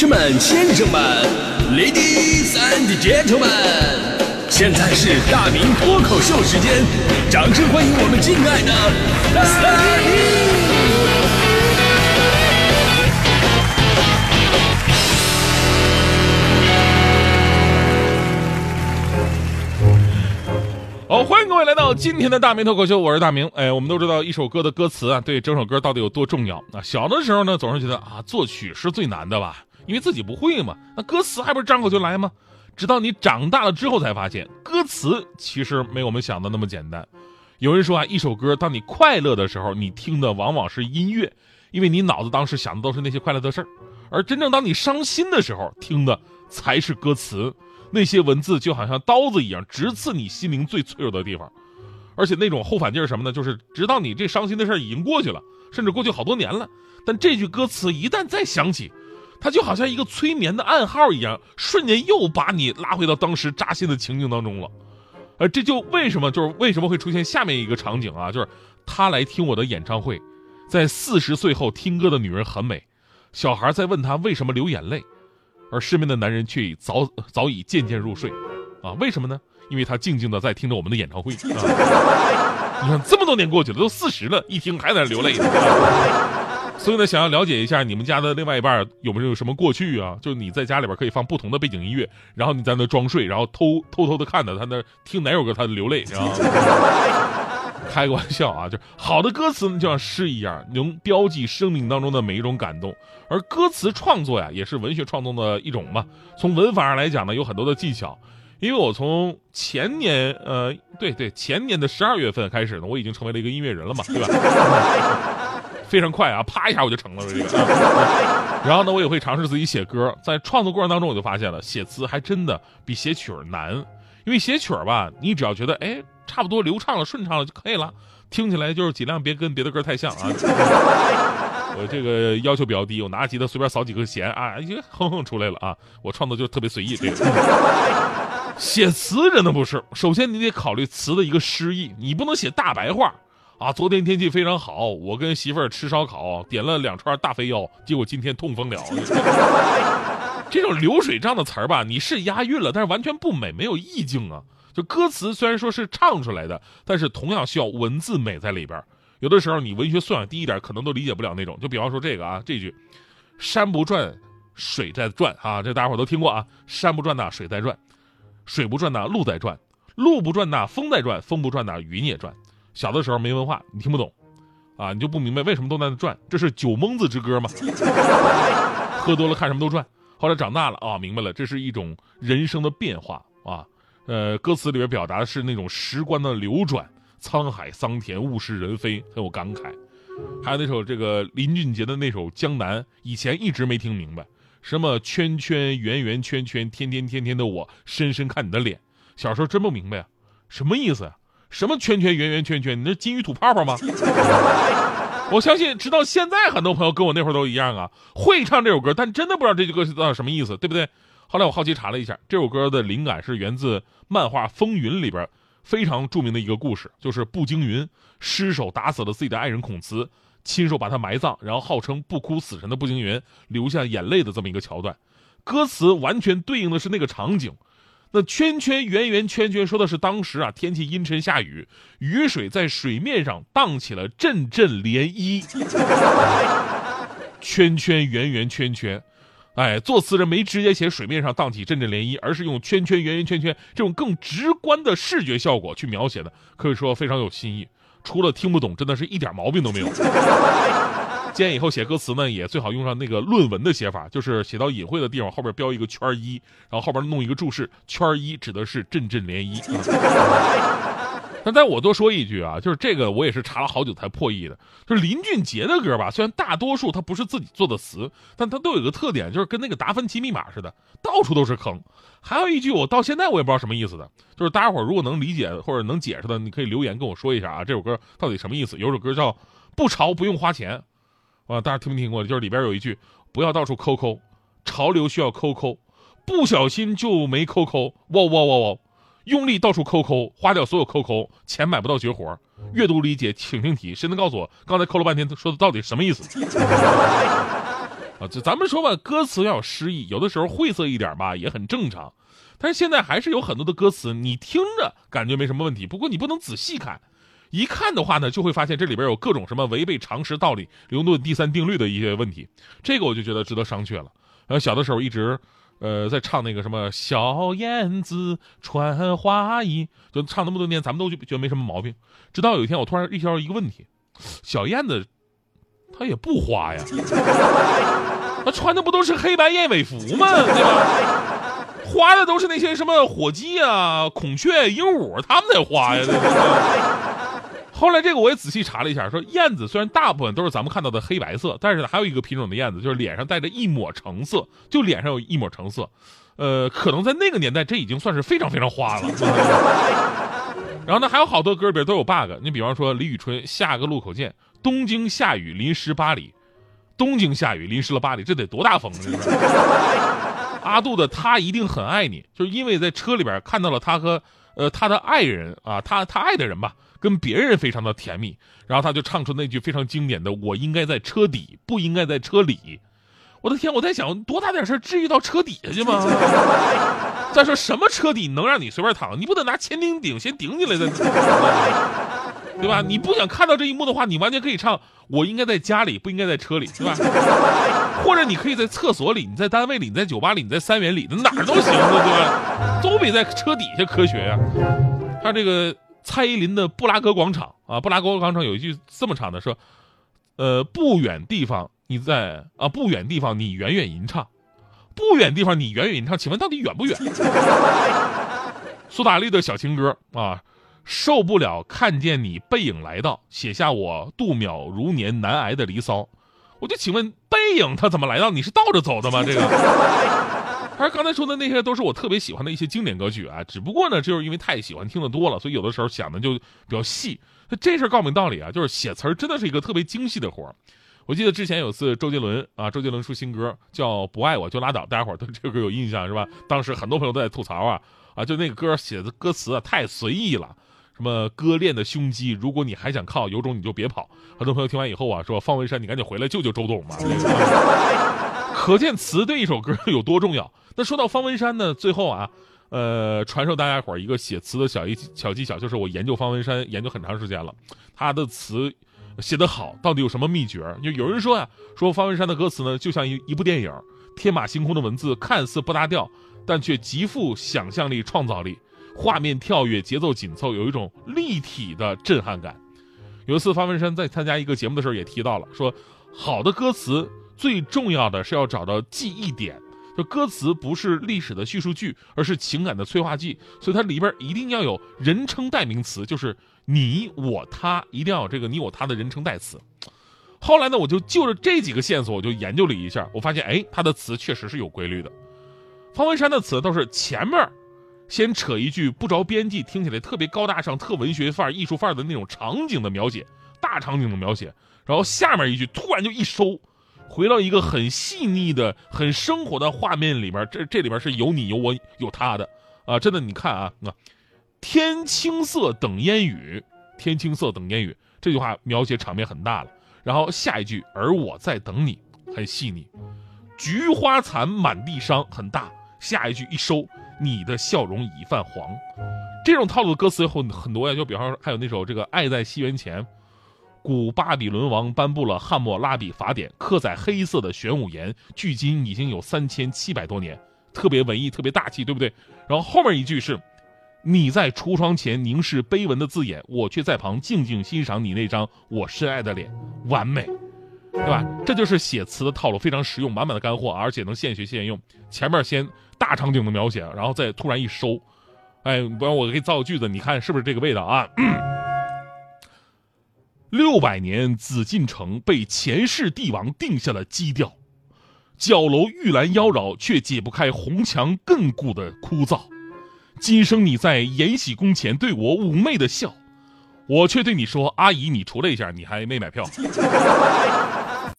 士们、先生们，Ladies and Gentlemen，现在是大明脱口秀时间，掌声欢迎我们敬爱的大明！好，欢迎各位来到今天的大明脱口秀，我是大明。哎，我们都知道一首歌的歌词啊，对整首歌到底有多重要啊？小的时候呢，总是觉得啊，作曲是最难的吧，因为自己不会嘛。那歌词还不是张口就来吗？直到你长大了之后才发现，歌词其实没我们想的那么简单。有人说啊，一首歌，当你快乐的时候，你听的往往是音乐，因为你脑子当时想的都是那些快乐的事儿；而真正当你伤心的时候，听的才是歌词。那些文字就好像刀子一样，直刺你心灵最脆弱的地方，而且那种后反劲儿什么呢？就是直到你这伤心的事儿已经过去了，甚至过去好多年了，但这句歌词一旦再响起，他就好像一个催眠的暗号一样，瞬间又把你拉回到当时扎心的情境当中了。呃，这就为什么就是为什么会出现下面一个场景啊？就是他来听我的演唱会，在四十岁后听歌的女人很美，小孩在问他为什么流眼泪。而身边的男人却已早早已渐渐入睡，啊，为什么呢？因为他静静的在听着我们的演唱会。啊、你看这么多年过去了，都四十了，一听还在那流泪呢。所以呢，想要了解一下你们家的另外一半有没有什么过去啊？就是你在家里边可以放不同的背景音乐，然后你在那装睡，然后偷偷偷的看着他那听哪首歌他流泪，知道吗？开个玩笑啊，就好的歌词呢，就像诗一样，能标记生命当中的每一种感动。而歌词创作呀，也是文学创作的一种嘛。从文法上来讲呢，有很多的技巧。因为我从前年，呃，对对，前年的十二月份开始呢，我已经成为了一个音乐人了嘛，对吧？非常快啊，啪一下我就成了这个。然后呢，我也会尝试自己写歌。在创作过程当中，我就发现了，写词还真的比写曲儿难。因为写曲儿吧，你只要觉得哎。差不多流畅了，顺畅了就可以了。听起来就是尽量别跟别的歌太像啊。我这个要求比较低，我拿吉他随便扫几个弦啊，就哼哼出来了啊。我创作就特别随意。这个 写词真的不是，首先你得考虑词的一个诗意，你不能写大白话啊。昨天天气非常好，我跟媳妇儿吃烧烤，点了两串大肥腰，结果今天痛风了。这种流水账的词儿吧，你是押韵了，但是完全不美，没有意境啊。就歌词虽然说是唱出来的，但是同样需要文字美在里边。有的时候你文学素养低一点，可能都理解不了那种。就比方说这个啊，这句“山不转水在转”啊，这大家伙都听过啊。山不转呐，水在转；水不转呐，路在转；路不转呐，风在转；风不转呐，云也转。小的时候没文化，你听不懂啊，你就不明白为什么都在那转。这是酒蒙子之歌吗？喝多了看什么都转。后来长大了啊，明白了，这是一种人生的变化啊。呃，歌词里边表达的是那种时光的流转，沧海桑田，物是人非，很有感慨。还有那首这个林俊杰的那首《江南》，以前一直没听明白，什么圈圈圆圆圈圈，天天天天的我深深看你的脸。小时候真不明白啊，什么意思呀？什么圈圈圆圆圈圈？你那金鱼吐泡泡吗？我相信，直到现在，很多朋友跟我那会儿都一样啊，会唱这首歌，但真的不知道这句歌词到底什么意思，对不对？后来我好奇查了一下，这首歌的灵感是源自漫画《风云》里边非常著名的一个故事，就是步惊云失手打死了自己的爱人孔慈，亲手把他埋葬，然后号称不哭死神的步惊云流下眼泪的这么一个桥段。歌词完全对应的是那个场景。那圈圈圆圆圈圈说的是当时啊天气阴沉下雨，雨水在水面上荡起了阵阵涟漪。圈圈圆圆圈圈。哎，作词人没直接写水面上荡起阵阵涟漪，而是用圈圈圆圆圈圈这种更直观的视觉效果去描写的，可以说非常有新意。除了听不懂，真的是一点毛病都没有。建议以后写歌词呢，也最好用上那个论文的写法，就是写到隐晦的地方后边标一个圈一，然后后边弄一个注释，圈一指的是阵阵涟漪。那再我多说一句啊，就是这个我也是查了好久才破译的。就是林俊杰的歌吧，虽然大多数他不是自己做的词，但他都有个特点，就是跟那个达芬奇密码似的，到处都是坑。还有一句我到现在我也不知道什么意思的，就是大家伙如果能理解或者能解释的，你可以留言跟我说一下啊，这首歌到底什么意思？有首歌叫“不潮不用花钱”，啊，大家听没听过？就是里边有一句“不要到处抠抠，潮流需要抠抠，不小心就没抠抠，哇哇哇哇”。用力到处抠抠，花掉所有抠抠，钱买不到绝活。阅读理解，请听题。谁能告诉我刚才抠了半天，说的到底什么意思？啊，就咱们说吧，歌词要有诗意，有的时候晦涩一点吧也很正常。但是现在还是有很多的歌词，你听着感觉没什么问题，不过你不能仔细看，一看的话呢，就会发现这里边有各种什么违背常识道理、牛顿第三定律的一些问题，这个我就觉得值得商榷了。然后小的时候一直，呃，在唱那个什么小燕子穿花衣，就唱那么多年，咱们都觉得没什么毛病。直到有一天，我突然意识到一个问题：小燕子，它也不花呀，它穿的不都是黑白燕尾服吗？对吧？花的都是那些什么火鸡啊、孔雀、鹦鹉，他们在花呀。对对后来这个我也仔细查了一下，说燕子虽然大部分都是咱们看到的黑白色，但是还有一个品种的燕子，就是脸上带着一抹橙色，就脸上有一抹橙色。呃，可能在那个年代，这已经算是非常非常花了。然后呢，还有好多歌里边都有 bug。你比方说李宇春下个路口见，东京下雨淋湿巴黎，东京下雨淋湿了巴黎，这得多大风啊！阿杜的他一定很爱你，就是因为在车里边看到了他和呃他的爱人啊，他他爱的人吧，跟别人非常的甜蜜，然后他就唱出那句非常经典的“我应该在车底，不应该在车里”。我的天，我在想多大点事至于到车底 下去吗？再说什么车底能让你随便躺？你不得拿千斤顶先顶起来再。对吧？你不想看到这一幕的话，你完全可以唱“我应该在家里，不应该在车里”，对吧？或者你可以在厕所里，你在单位里，你在酒吧里，你在三元里，哪儿都行，对吧？都比在车底下科学呀。他这个蔡依林的布拉格广场啊，布拉格广场有一句这么唱的，说：“呃，不远地方你在啊，不远地方你远远吟唱，不远地方你远远吟唱，请问到底远不远？”苏打绿的小情歌啊。受不了看见你背影来到，写下我度秒如年难挨的离骚。我就请问，背影他怎么来到？你是倒着走的吗？这个，而刚才说的那些都是我特别喜欢的一些经典歌曲啊。只不过呢，就是因为太喜欢听的多了，所以有的时候想的就比较细。这事儿告诉你道理啊，就是写词儿真的是一个特别精细的活儿。我记得之前有次周杰伦啊，周杰伦出新歌叫《不爱我就拉倒》，大家伙儿对这个歌有印象是吧？当时很多朋友都在吐槽啊啊，就那个歌写的歌词啊太随意了。什么割裂的胸肌？如果你还想靠，有种你就别跑。很多朋友听完以后啊，说方文山，你赶紧回来救救周董吧。可见词对一首歌有多重要。那说到方文山呢，最后啊，呃，传授大家伙一个写词的小一小技巧，就是我研究方文山研究很长时间了，他的词写得好，到底有什么秘诀？就有人说啊，说方文山的歌词呢，就像一一部电影，天马行空的文字看似不搭调，但却极富想象力、创造力。画面跳跃，节奏紧凑，有一种立体的震撼感。有一次，方文山在参加一个节目的时候也提到了，说好的歌词最重要的是要找到记忆点。就歌词不是历史的叙述句，而是情感的催化剂，所以它里边一定要有人称代名词，就是你、我、他，一定要有这个你、我、他的人称代词。后来呢，我就就着这几个线索，我就研究了一下，我发现，哎，他的词确实是有规律的。方文山的词都是前面。先扯一句不着边际，听起来特别高大上、特文学范儿、艺术范儿的那种场景的描写，大场景的描写，然后下面一句突然就一收，回到一个很细腻的、很生活的画面里边。这这里边是有你、有我、有他的啊！真的，你看啊啊，天青色等烟雨，天青色等烟雨，这句话描写场面很大了。然后下一句，而我在等你，很细腻。菊花残，满地伤，很大。下一句一收。你的笑容已泛黄，这种套路的歌词有很很多呀，就比方说还有那首这个《爱在西元前》，古巴比伦王颁布了汉谟拉比法典，刻在黑色的玄武岩，距今已经有三千七百多年，特别文艺，特别大气，对不对？然后后面一句是，你在橱窗前凝视碑文的字眼，我却在旁静静欣赏你那张我深爱的脸，完美，对吧？这就是写词的套路，非常实用，满满的干货，而且能现学现用。前面先。大场景的描写，然后再突然一收，哎，不然我给你造个句子，你看是不是这个味道啊？六百年紫禁城被前世帝王定下了基调，角楼玉兰妖娆，却解不开红墙亘古的枯燥。今生你在延禧宫前对我妩媚的笑，我却对你说：“阿姨，你出来一下，你还没买票。”